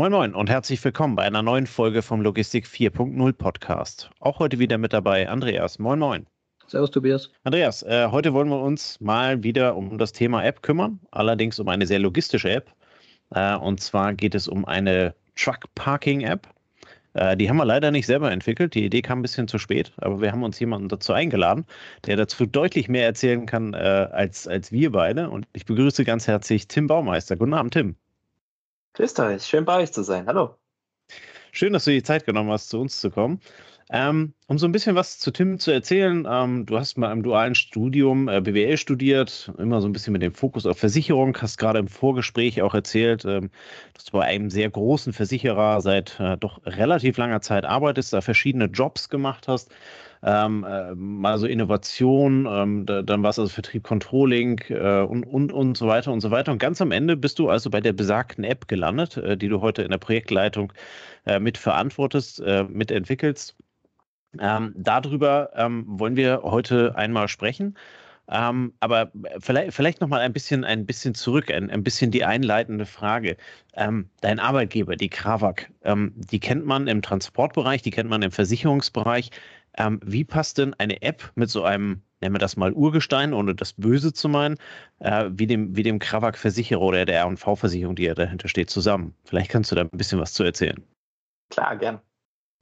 Moin Moin und herzlich willkommen bei einer neuen Folge vom Logistik 4.0 Podcast. Auch heute wieder mit dabei Andreas. Moin Moin. Servus Tobias. Andreas, äh, heute wollen wir uns mal wieder um das Thema App kümmern, allerdings um eine sehr logistische App. Äh, und zwar geht es um eine Truck Parking App. Äh, die haben wir leider nicht selber entwickelt. Die Idee kam ein bisschen zu spät, aber wir haben uns jemanden dazu eingeladen, der dazu deutlich mehr erzählen kann äh, als, als wir beide. Und ich begrüße ganz herzlich Tim Baumeister. Guten Abend, Tim. Grüßt euch, schön bei euch zu sein. Hallo. Schön, dass du die Zeit genommen hast, zu uns zu kommen. Ähm, um so ein bisschen was zu Tim zu erzählen, ähm, du hast mal im dualen Studium äh, BWL studiert, immer so ein bisschen mit dem Fokus auf Versicherung, hast gerade im Vorgespräch auch erzählt, ähm, dass du bei einem sehr großen Versicherer seit äh, doch relativ langer Zeit arbeitest, da verschiedene Jobs gemacht hast. Ähm, äh, mal so Innovation, ähm, da, dann war es also Vertrieb, Controlling äh, und, und, und so weiter und so weiter. Und ganz am Ende bist du also bei der besagten App gelandet, äh, die du heute in der Projektleitung äh, mit äh, mitentwickelst. Ähm, darüber ähm, wollen wir heute einmal sprechen. Ähm, aber vielleicht, vielleicht noch mal ein bisschen, ein bisschen zurück, ein, ein bisschen die einleitende Frage. Ähm, dein Arbeitgeber, die Krawak, ähm, die kennt man im Transportbereich, die kennt man im Versicherungsbereich. Ähm, wie passt denn eine App mit so einem, nennen wir das mal Urgestein, ohne das Böse zu meinen, äh, wie dem, wie dem Krawak-Versicherer oder der R&V-Versicherung, die ja dahinter steht, zusammen? Vielleicht kannst du da ein bisschen was zu erzählen. Klar, gern.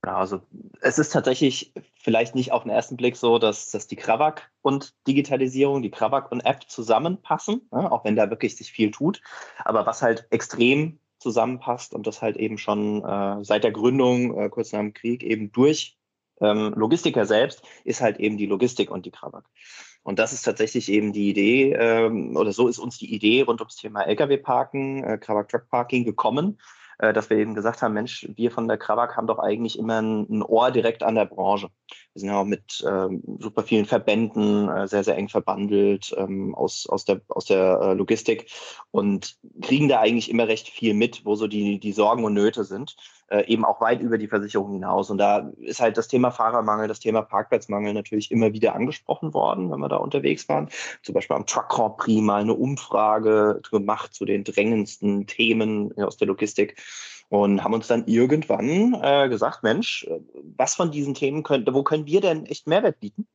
Ja, also es ist tatsächlich vielleicht nicht auf den ersten Blick so, dass, dass die Krawak und Digitalisierung, die Krawak und App zusammenpassen, ja, auch wenn da wirklich sich viel tut. Aber was halt extrem zusammenpasst und das halt eben schon äh, seit der Gründung, äh, kurz nach dem Krieg, eben durch ähm, Logistiker selbst, ist halt eben die Logistik und die Krawak. Und das ist tatsächlich eben die Idee, ähm, oder so ist uns die Idee rund ums Thema Lkw-Parken, äh, Krawak Truck Parking gekommen, äh, dass wir eben gesagt haben, Mensch, wir von der Krawak haben doch eigentlich immer ein, ein Ohr direkt an der Branche. Wir sind ja auch mit ähm, super vielen Verbänden äh, sehr, sehr eng verbandelt ähm, aus, aus der, aus der äh, Logistik und kriegen da eigentlich immer recht viel mit, wo so die, die Sorgen und Nöte sind äh, eben auch weit über die Versicherung hinaus. Und da ist halt das Thema Fahrermangel, das Thema Parkplatzmangel natürlich immer wieder angesprochen worden, wenn wir da unterwegs waren. Zum Beispiel am Truck Grand Prix mal eine Umfrage gemacht zu den drängendsten Themen aus der Logistik und haben uns dann irgendwann äh, gesagt, Mensch, was von diesen Themen könnte, wo können wir denn echt Mehrwert bieten?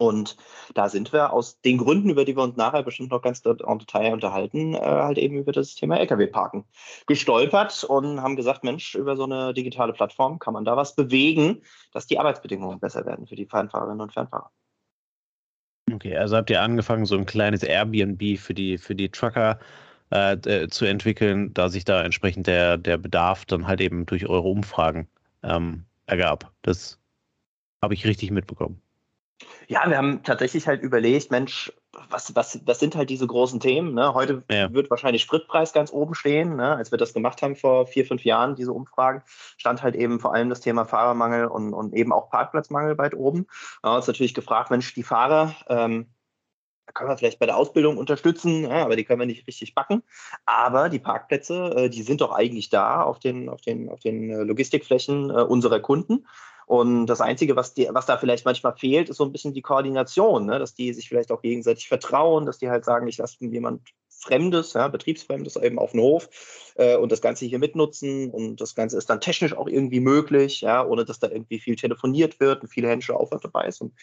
Und da sind wir aus den Gründen, über die wir uns nachher bestimmt noch ganz en Detail unterhalten, äh, halt eben über das Thema Lkw-Parken gestolpert und haben gesagt, Mensch, über so eine digitale Plattform kann man da was bewegen, dass die Arbeitsbedingungen besser werden für die Fernfahrerinnen und Fernfahrer. Okay, also habt ihr angefangen, so ein kleines Airbnb für die, für die Trucker äh, äh zu entwickeln, da sich da entsprechend der, der Bedarf dann halt eben durch eure Umfragen ähm, ergab. Das habe ich richtig mitbekommen. Ja, wir haben tatsächlich halt überlegt, Mensch, was, was, was sind halt diese großen Themen? Ne? Heute ja. wird wahrscheinlich Spritpreis ganz oben stehen. Ne? Als wir das gemacht haben vor vier, fünf Jahren, diese Umfragen, stand halt eben vor allem das Thema Fahrermangel und, und eben auch Parkplatzmangel weit oben. Wir haben uns natürlich gefragt, Mensch, die Fahrer, ähm, da können wir vielleicht bei der Ausbildung unterstützen, ja, aber die können wir nicht richtig backen. Aber die Parkplätze, äh, die sind doch eigentlich da auf den, auf den, auf den äh, Logistikflächen äh, unserer Kunden. Und das Einzige, was, die, was da vielleicht manchmal fehlt, ist so ein bisschen die Koordination, ne? dass die sich vielleicht auch gegenseitig vertrauen, dass die halt sagen, ich lasse jemand Fremdes, ja, Betriebsfremdes eben auf den Hof äh, und das Ganze hier mitnutzen und das Ganze ist dann technisch auch irgendwie möglich, ja, ohne dass da irgendwie viel telefoniert wird und viele händische Aufwand dabei ist. Und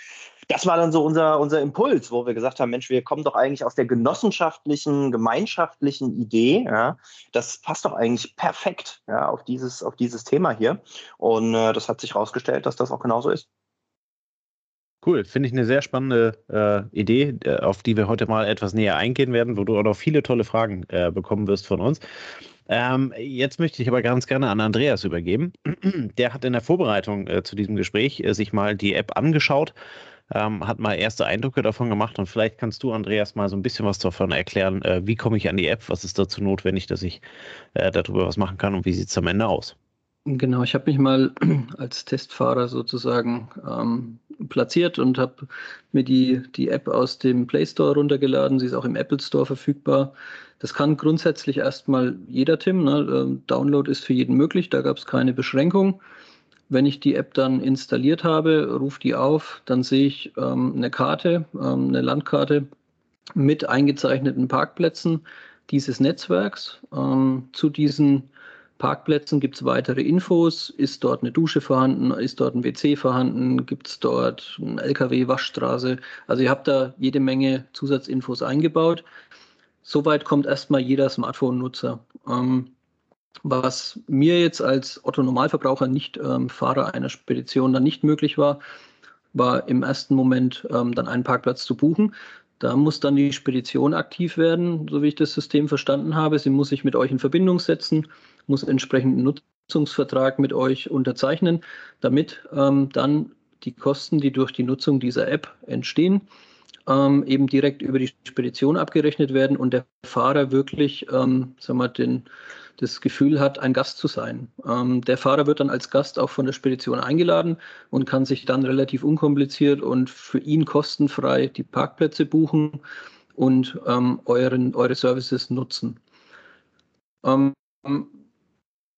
das war dann so unser, unser Impuls, wo wir gesagt haben, Mensch, wir kommen doch eigentlich aus der genossenschaftlichen, gemeinschaftlichen Idee, ja, das passt doch eigentlich perfekt ja, auf, dieses, auf dieses Thema hier. Und äh, das hat sich herausgestellt, dass das auch genauso ist. Cool, finde ich eine sehr spannende äh, Idee, äh, auf die wir heute mal etwas näher eingehen werden, wo du auch noch viele tolle Fragen äh, bekommen wirst von uns. Ähm, jetzt möchte ich aber ganz gerne an Andreas übergeben. Der hat in der Vorbereitung äh, zu diesem Gespräch äh, sich mal die App angeschaut, ähm, hat mal erste Eindrücke davon gemacht und vielleicht kannst du, Andreas, mal so ein bisschen was davon erklären. Äh, wie komme ich an die App? Was ist dazu notwendig, dass ich darüber was machen kann und wie sieht es am Ende aus? Genau, ich habe mich mal als Testfahrer sozusagen ähm, platziert und habe mir die, die App aus dem Play Store runtergeladen. Sie ist auch im Apple Store verfügbar. Das kann grundsätzlich erstmal jeder Tim. Ne? Ähm, Download ist für jeden möglich, da gab es keine Beschränkung. Wenn ich die App dann installiert habe, rufe die auf, dann sehe ich ähm, eine Karte, ähm, eine Landkarte mit eingezeichneten Parkplätzen dieses Netzwerks. Ähm, zu diesen Parkplätzen gibt es weitere Infos. Ist dort eine Dusche vorhanden? Ist dort ein WC vorhanden? Gibt es dort eine LKW-Waschstraße? Also ihr habt da jede Menge Zusatzinfos eingebaut. Soweit kommt erstmal jeder Smartphone-Nutzer. Ähm, was mir jetzt als Otto-Normalverbraucher, nicht ähm, Fahrer einer Spedition, dann nicht möglich war, war im ersten Moment ähm, dann einen Parkplatz zu buchen. Da muss dann die Spedition aktiv werden, so wie ich das System verstanden habe. Sie muss sich mit euch in Verbindung setzen, muss entsprechenden Nutzungsvertrag mit euch unterzeichnen, damit ähm, dann die Kosten, die durch die Nutzung dieser App entstehen, ähm, eben direkt über die Spedition abgerechnet werden und der Fahrer wirklich ähm, sagen wir, den, das Gefühl hat, ein Gast zu sein. Ähm, der Fahrer wird dann als Gast auch von der Spedition eingeladen und kann sich dann relativ unkompliziert und für ihn kostenfrei die Parkplätze buchen und ähm, euren, eure Services nutzen.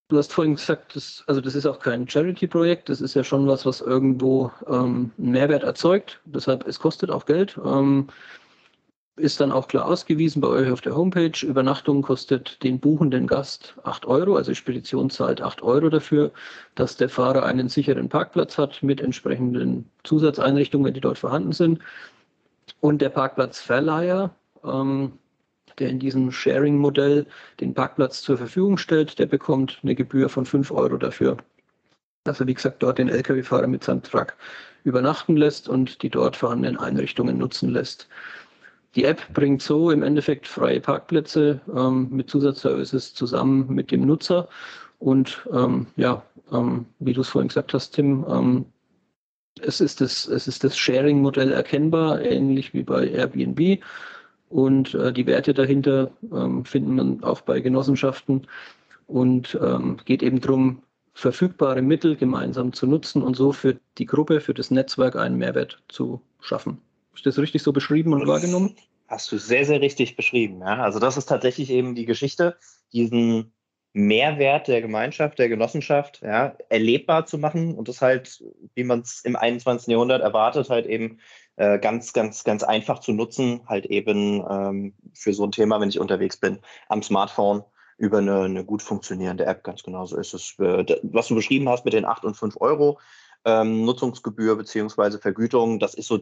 Du hast vorhin gesagt, das, also das ist auch kein Charity-Projekt, das ist ja schon was, was irgendwo ähm, einen Mehrwert erzeugt. Deshalb, es kostet auch Geld. Ähm, ist dann auch klar ausgewiesen bei euch auf der Homepage. Übernachtung kostet den buchenden Gast 8 Euro, also Spedition zahlt 8 Euro dafür, dass der Fahrer einen sicheren Parkplatz hat mit entsprechenden Zusatzeinrichtungen, die dort vorhanden sind. Und der Parkplatzverleiher, ähm, der in diesem Sharing-Modell den Parkplatz zur Verfügung stellt, der bekommt eine Gebühr von 5 Euro dafür. Dass er, wie gesagt, dort den Lkw-Fahrer mit seinem Truck übernachten lässt und die dort vorhandenen Einrichtungen nutzen lässt. Die App bringt so im Endeffekt freie Parkplätze ähm, mit Zusatzservices zusammen mit dem Nutzer. Und ähm, ja, ähm, wie du es vorhin gesagt hast, Tim, ähm, es ist das, es ist das Sharing-Modell erkennbar, ähnlich wie bei Airbnb. Und äh, die Werte dahinter ähm, findet man auch bei Genossenschaften und ähm, geht eben darum, verfügbare Mittel gemeinsam zu nutzen und so für die Gruppe, für das Netzwerk einen Mehrwert zu schaffen. Ist das richtig so beschrieben und wahrgenommen? Hast du sehr, sehr richtig beschrieben. Ja? Also das ist tatsächlich eben die Geschichte, diesen Mehrwert der Gemeinschaft, der Genossenschaft ja, erlebbar zu machen und das halt, wie man es im 21. Jahrhundert erwartet, halt eben äh, ganz, ganz, ganz einfach zu nutzen, halt eben ähm, für so ein Thema, wenn ich unterwegs bin, am Smartphone über eine, eine gut funktionierende App. Ganz genau so ist es. Äh, was du beschrieben hast mit den 8 und 5 Euro ähm, Nutzungsgebühr beziehungsweise Vergütung, das ist so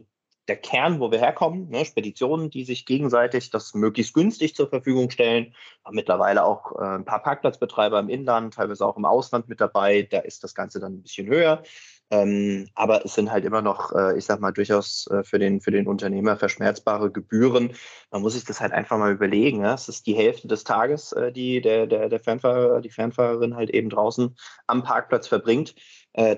der Kern, wo wir herkommen, ne, Speditionen, die sich gegenseitig das möglichst günstig zur Verfügung stellen. Haben mittlerweile auch äh, ein paar Parkplatzbetreiber im Inland, teilweise auch im Ausland mit dabei. Da ist das Ganze dann ein bisschen höher. Ähm, aber es sind halt immer noch, äh, ich sag mal, durchaus äh, für, den, für den Unternehmer verschmerzbare Gebühren. Man muss sich das halt einfach mal überlegen. Ja? Es ist die Hälfte des Tages, äh, die der, der, der Fernfahrer, die Fernfahrerin halt eben draußen am Parkplatz verbringt. Äh,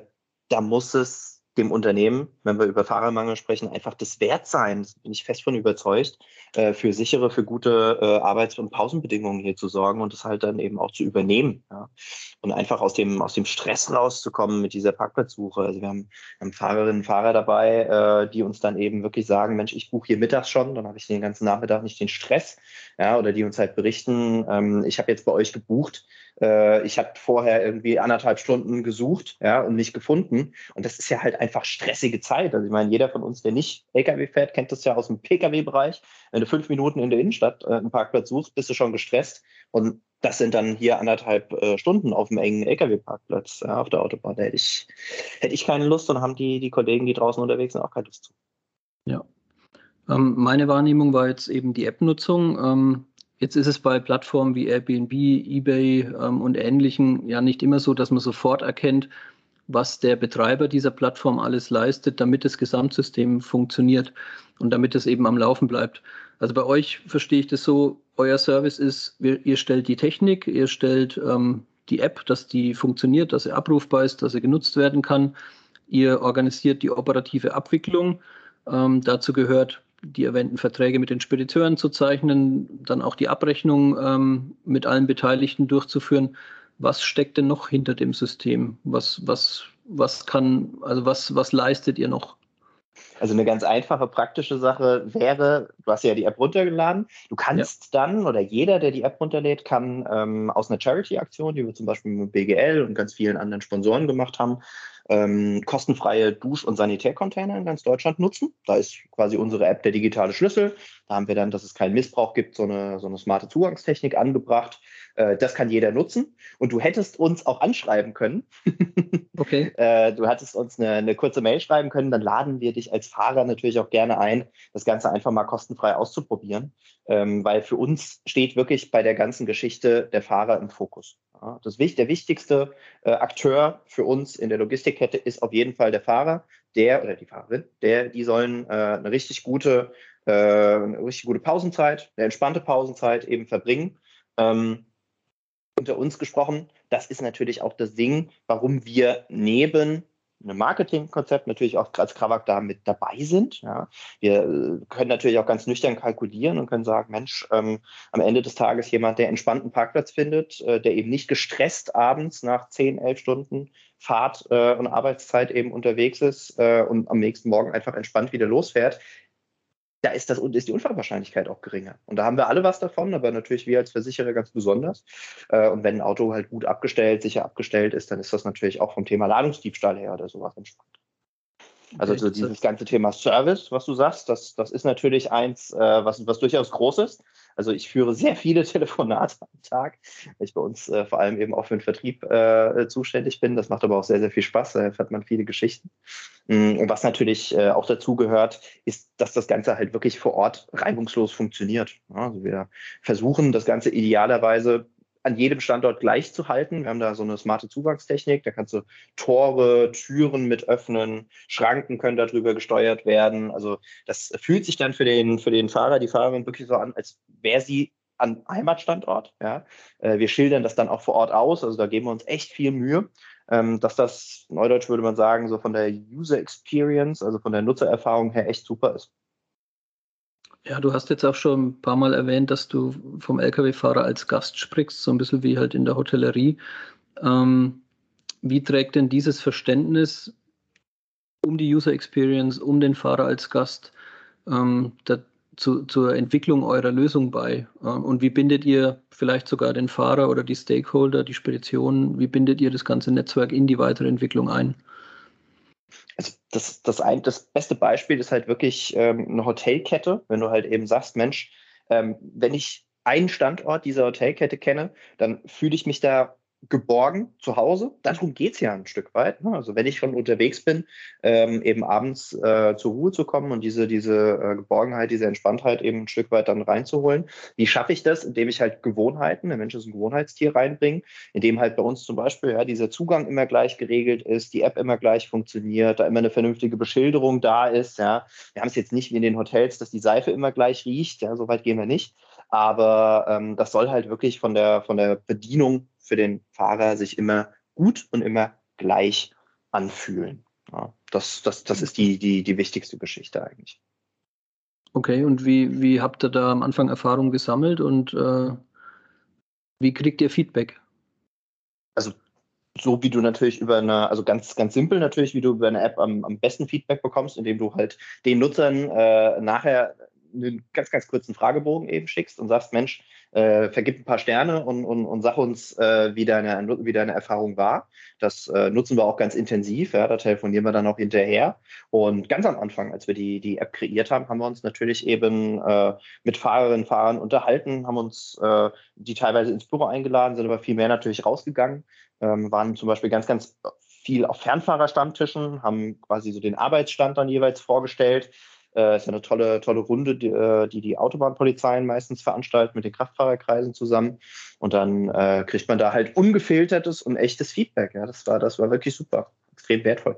da muss es dem Unternehmen, wenn wir über Fahrermangel sprechen, einfach das wert sein, das bin ich fest von überzeugt, äh, für sichere, für gute äh, Arbeits- und Pausenbedingungen hier zu sorgen und das halt dann eben auch zu übernehmen. Und einfach aus dem, aus dem Stress rauszukommen mit dieser Parkplatzsuche. Also wir haben, haben Fahrerinnen und Fahrer dabei, äh, die uns dann eben wirklich sagen, Mensch, ich buche hier mittags schon, dann habe ich den ganzen Nachmittag nicht den Stress. Ja, oder die uns halt berichten, ähm, ich habe jetzt bei euch gebucht, äh, ich habe vorher irgendwie anderthalb Stunden gesucht ja, und nicht gefunden. Und das ist ja halt einfach stressige Zeit. Also ich meine, jeder von uns, der nicht Lkw fährt, kennt das ja aus dem Pkw-Bereich. Wenn du fünf Minuten in der Innenstadt äh, einen Parkplatz suchst, bist du schon gestresst. Und das sind dann hier anderthalb äh, Stunden auf einem engen Lkw-Parkplatz ja, auf der Autobahn. Da hätte ich, hätte ich keine Lust und haben die, die Kollegen, die draußen unterwegs sind, auch keine Lust zu. Ja. Ähm, meine Wahrnehmung war jetzt eben die App-Nutzung. Ähm, Jetzt ist es bei Plattformen wie Airbnb, eBay ähm, und ähnlichen ja nicht immer so, dass man sofort erkennt, was der Betreiber dieser Plattform alles leistet, damit das Gesamtsystem funktioniert und damit es eben am Laufen bleibt. Also bei euch verstehe ich das so, euer Service ist, ihr stellt die Technik, ihr stellt ähm, die App, dass die funktioniert, dass sie abrufbar ist, dass sie genutzt werden kann. Ihr organisiert die operative Abwicklung. Ähm, dazu gehört die erwähnten Verträge mit den Spediteuren zu zeichnen, dann auch die Abrechnung ähm, mit allen Beteiligten durchzuführen. Was steckt denn noch hinter dem System? Was, was, was kann, also was, was leistet ihr noch? Also eine ganz einfache, praktische Sache wäre, du hast ja die App runtergeladen, du kannst ja. dann oder jeder, der die App runterlädt, kann ähm, aus einer Charity-Aktion, die wir zum Beispiel mit BGL und ganz vielen anderen Sponsoren gemacht haben, ähm, kostenfreie Dusch- und Sanitärcontainer in ganz Deutschland nutzen. Da ist quasi unsere App der digitale Schlüssel. Da haben wir dann, dass es keinen Missbrauch gibt, so eine, so eine smarte Zugangstechnik angebracht. Äh, das kann jeder nutzen. Und du hättest uns auch anschreiben können. Okay. äh, du hättest uns eine, eine, kurze Mail schreiben können. Dann laden wir dich als Fahrer natürlich auch gerne ein, das Ganze einfach mal kostenfrei auszuprobieren. Ähm, weil für uns steht wirklich bei der ganzen Geschichte der Fahrer im Fokus. Das, der wichtigste äh, Akteur für uns in der Logistikkette ist auf jeden Fall der Fahrer, der oder die Fahrerin, der, die sollen äh, eine richtig gute, äh, eine richtig gute Pausenzeit, eine entspannte Pausenzeit eben verbringen. Ähm, unter uns gesprochen, das ist natürlich auch das Ding, warum wir neben einem Marketingkonzept natürlich auch als Krawak da mit dabei sind. Ja. Wir äh, können natürlich auch ganz nüchtern kalkulieren und können sagen, Mensch, ähm, am Ende des Tages jemand, der entspannten Parkplatz findet, äh, der eben nicht gestresst abends nach 10, 11 Stunden Fahrt äh, und Arbeitszeit eben unterwegs ist äh, und am nächsten Morgen einfach entspannt wieder losfährt, da ist, das, ist die Unfallwahrscheinlichkeit auch geringer. Und da haben wir alle was davon, aber natürlich wir als Versicherer ganz besonders. Äh, und wenn ein Auto halt gut abgestellt, sicher abgestellt ist, dann ist das natürlich auch vom Thema Ladungsdiebstahl her oder sowas entspannt. Also okay, so dieses ganze Thema Service, was du sagst, das, das ist natürlich eins, äh, was, was durchaus groß ist. Also ich führe sehr viele Telefonate am Tag, weil ich bei uns äh, vor allem eben auch für den Vertrieb äh, zuständig bin. Das macht aber auch sehr, sehr viel Spaß. Da erfährt man viele Geschichten. Mm, und was natürlich äh, auch dazu gehört, ist, dass das Ganze halt wirklich vor Ort reibungslos funktioniert. Also wir versuchen das Ganze idealerweise an jedem Standort gleich zu halten. Wir haben da so eine smarte Zugangstechnik, da kannst du Tore, Türen mit öffnen, Schranken können darüber gesteuert werden. Also das fühlt sich dann für den, für den Fahrer, die Fahrerin wirklich so an, als wäre sie an Heimatstandort. Ja. Äh, wir schildern das dann auch vor Ort aus, also da geben wir uns echt viel Mühe, ähm, dass das, neudeutsch würde man sagen, so von der User Experience, also von der Nutzererfahrung her echt super ist. Ja, du hast jetzt auch schon ein paar Mal erwähnt, dass du vom Lkw-Fahrer als Gast sprichst, so ein bisschen wie halt in der Hotellerie. Ähm, wie trägt denn dieses Verständnis um die User Experience, um den Fahrer als Gast ähm, da, zu, zur Entwicklung eurer Lösung bei? Ähm, und wie bindet ihr vielleicht sogar den Fahrer oder die Stakeholder, die Spedition, wie bindet ihr das ganze Netzwerk in die weitere Entwicklung ein? Also das, das, ein, das beste Beispiel ist halt wirklich ähm, eine Hotelkette, wenn du halt eben sagst, Mensch, ähm, wenn ich einen Standort dieser Hotelkette kenne, dann fühle ich mich da geborgen zu Hause. Darum geht es ja ein Stück weit. Ne? Also wenn ich schon unterwegs bin, ähm, eben abends äh, zur Ruhe zu kommen und diese, diese äh, Geborgenheit, diese Entspanntheit eben ein Stück weit dann reinzuholen. Wie schaffe ich das? Indem ich halt Gewohnheiten, der Mensch ist ein Gewohnheitstier reinbringe, indem halt bei uns zum Beispiel ja, dieser Zugang immer gleich geregelt ist, die App immer gleich funktioniert, da immer eine vernünftige Beschilderung da ist. Ja. Wir haben es jetzt nicht wie in den Hotels, dass die Seife immer gleich riecht. Ja, so weit gehen wir nicht. Aber ähm, das soll halt wirklich von der, von der Bedienung für den Fahrer sich immer gut und immer gleich anfühlen. Ja, das, das, das ist die, die, die wichtigste Geschichte eigentlich. Okay, und wie, wie habt ihr da am Anfang Erfahrung gesammelt und äh, wie kriegt ihr Feedback? Also so wie du natürlich über eine, also ganz, ganz simpel natürlich, wie du über eine App am, am besten Feedback bekommst, indem du halt den Nutzern äh, nachher einen ganz, ganz kurzen Fragebogen eben schickst und sagst, Mensch, äh, vergib ein paar Sterne und, und, und sag uns, äh, wie, deine, wie deine Erfahrung war. Das äh, nutzen wir auch ganz intensiv. Ja, da telefonieren wir dann auch hinterher. Und ganz am Anfang, als wir die, die App kreiert haben, haben wir uns natürlich eben äh, mit Fahrerinnen und Fahrern unterhalten, haben uns äh, die teilweise ins Büro eingeladen, sind aber viel mehr natürlich rausgegangen, ähm, waren zum Beispiel ganz, ganz viel auf Fernfahrerstammtischen, haben quasi so den Arbeitsstand dann jeweils vorgestellt äh, ist ja eine tolle, tolle Runde, die, äh, die, die Autobahnpolizeien meistens veranstalten mit den Kraftfahrerkreisen zusammen. Und dann äh, kriegt man da halt ungefiltertes und echtes Feedback. Ja, das war, das war wirklich super, extrem wertvoll.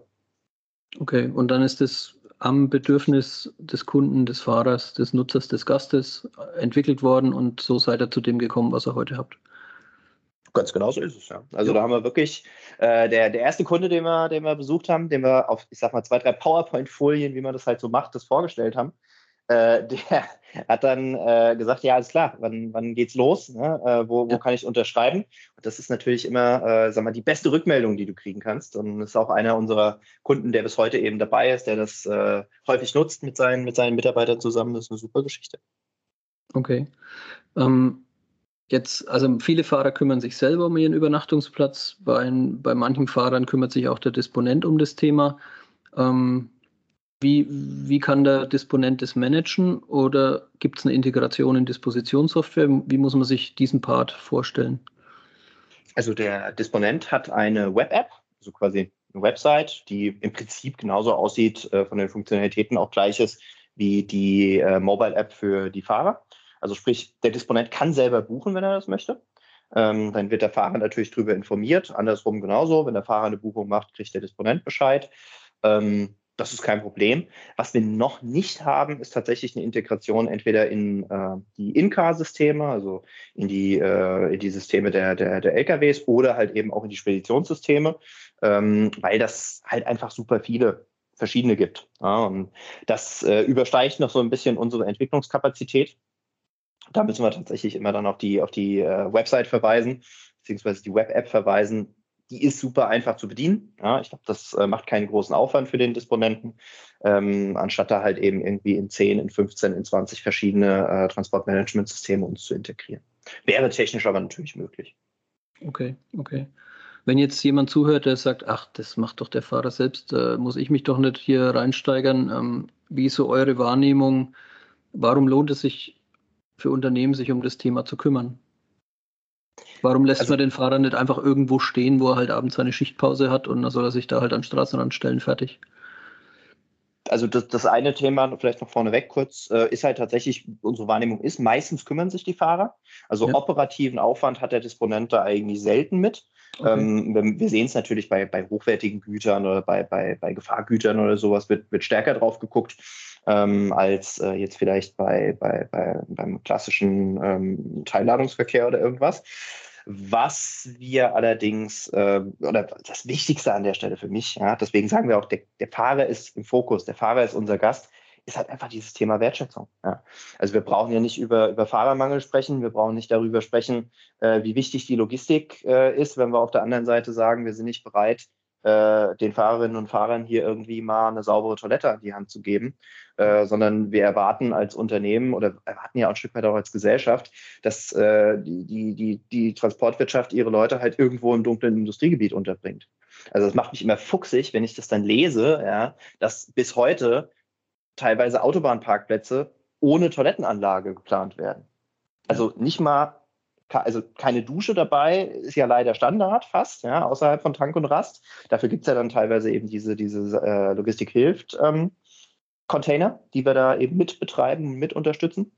Okay, und dann ist es am Bedürfnis des Kunden, des Fahrers, des Nutzers, des Gastes entwickelt worden und so seid ihr zu dem gekommen, was ihr heute habt. Ganz genau so ist es, ja. Also ja. da haben wir wirklich, äh, der, der erste Kunde, den wir, den wir besucht haben, den wir auf, ich sag mal, zwei, drei PowerPoint-Folien, wie man das halt so macht, das vorgestellt haben, äh, der hat dann äh, gesagt, ja, alles klar, wann, wann geht's los? Ne? Äh, wo, wo ja. kann ich unterschreiben? Und das ist natürlich immer, äh, sag mal, die beste Rückmeldung, die du kriegen kannst. Und das ist auch einer unserer Kunden, der bis heute eben dabei ist, der das äh, häufig nutzt mit seinen, mit seinen Mitarbeitern zusammen. Das ist eine super Geschichte. Okay. Ähm, Jetzt, also viele Fahrer kümmern sich selber um ihren Übernachtungsplatz. Bei, bei manchen Fahrern kümmert sich auch der Disponent um das Thema. Ähm, Wie, wie kann der Disponent das managen oder gibt es eine Integration in Dispositionssoftware? Wie muss man sich diesen Part vorstellen? Also der Disponent hat eine Web-App, also quasi eine Website, die im Prinzip genauso aussieht, äh, von den Funktionalitäten auch gleich ist wie die äh, Mobile-App für die Fahrer. Also sprich, der Disponent kann selber buchen, wenn er das möchte. Ähm, dann wird der Fahrer natürlich darüber informiert. Andersrum genauso. Wenn der Fahrer eine Buchung macht, kriegt der Disponent Bescheid. Ähm, das ist kein Problem. Was wir noch nicht haben, ist tatsächlich eine Integration entweder in äh, die In-Car-Systeme, also in die, äh, in die Systeme der, der, der LKWs oder halt eben auch in die Speditionssysteme, ähm, weil das halt einfach super viele verschiedene gibt. Ja, und das äh, übersteigt noch so ein bisschen unsere Entwicklungskapazität. Da müssen wir tatsächlich immer dann auf die, auf die äh, Website verweisen, beziehungsweise die Web-App verweisen, die ist super einfach zu bedienen. Ja, ich glaube, das äh, macht keinen großen Aufwand für den Disponenten, ähm, anstatt da halt eben irgendwie in 10, in 15, in 20 verschiedene äh, Transportmanagementsysteme uns zu integrieren. Wäre technisch aber natürlich möglich. Okay, okay. Wenn jetzt jemand zuhört, der sagt, ach, das macht doch der Fahrer selbst, äh, muss ich mich doch nicht hier reinsteigern. Ähm, wie ist so eure Wahrnehmung? Warum lohnt es sich für Unternehmen, sich um das Thema zu kümmern? Warum lässt also, man den Fahrer nicht einfach irgendwo stehen, wo er halt abends seine Schichtpause hat und dann soll er sich da halt an Straßenrand stellen, fertig? Also das, das eine Thema, vielleicht noch vorneweg kurz, äh, ist halt tatsächlich, unsere Wahrnehmung ist, meistens kümmern sich die Fahrer. Also ja. operativen Aufwand hat der Disponent da eigentlich selten mit. Okay. Ähm, wir sehen es natürlich bei, bei hochwertigen Gütern oder bei, bei, bei Gefahrgütern oder sowas, wird, wird stärker drauf geguckt ähm, als äh, jetzt vielleicht bei, bei, bei, beim klassischen ähm, Teilladungsverkehr oder irgendwas. Was wir allerdings, äh, oder das Wichtigste an der Stelle für mich, ja, deswegen sagen wir auch, der, der Fahrer ist im Fokus, der Fahrer ist unser Gast, ist halt einfach dieses Thema Wertschätzung. Ja. Also wir brauchen ja nicht über, über Fahrermangel sprechen, wir brauchen nicht darüber sprechen, äh, wie wichtig die Logistik äh, ist, wenn wir auf der anderen Seite sagen, wir sind nicht bereit, äh, den Fahrerinnen und Fahrern hier irgendwie mal eine saubere Toilette an die Hand zu geben, äh, sondern wir erwarten als Unternehmen oder erwarten ja auch ein Stück weit auch als Gesellschaft, dass äh, die, die, die, Transportwirtschaft ihre Leute halt irgendwo im dunklen Industriegebiet unterbringt. Also das macht mich immer fuchsig, wenn ich das dann lese, ja, dass bis heute teilweise Autobahnparkplätze ohne Toilettenanlage geplant werden. Also nicht mal also keine Dusche dabei, ist ja leider Standard fast, ja, außerhalb von Tank und Rast. Dafür gibt es ja dann teilweise eben diese, diese äh, Logistik hilft ähm, Container, die wir da eben mit betreiben mit unterstützen.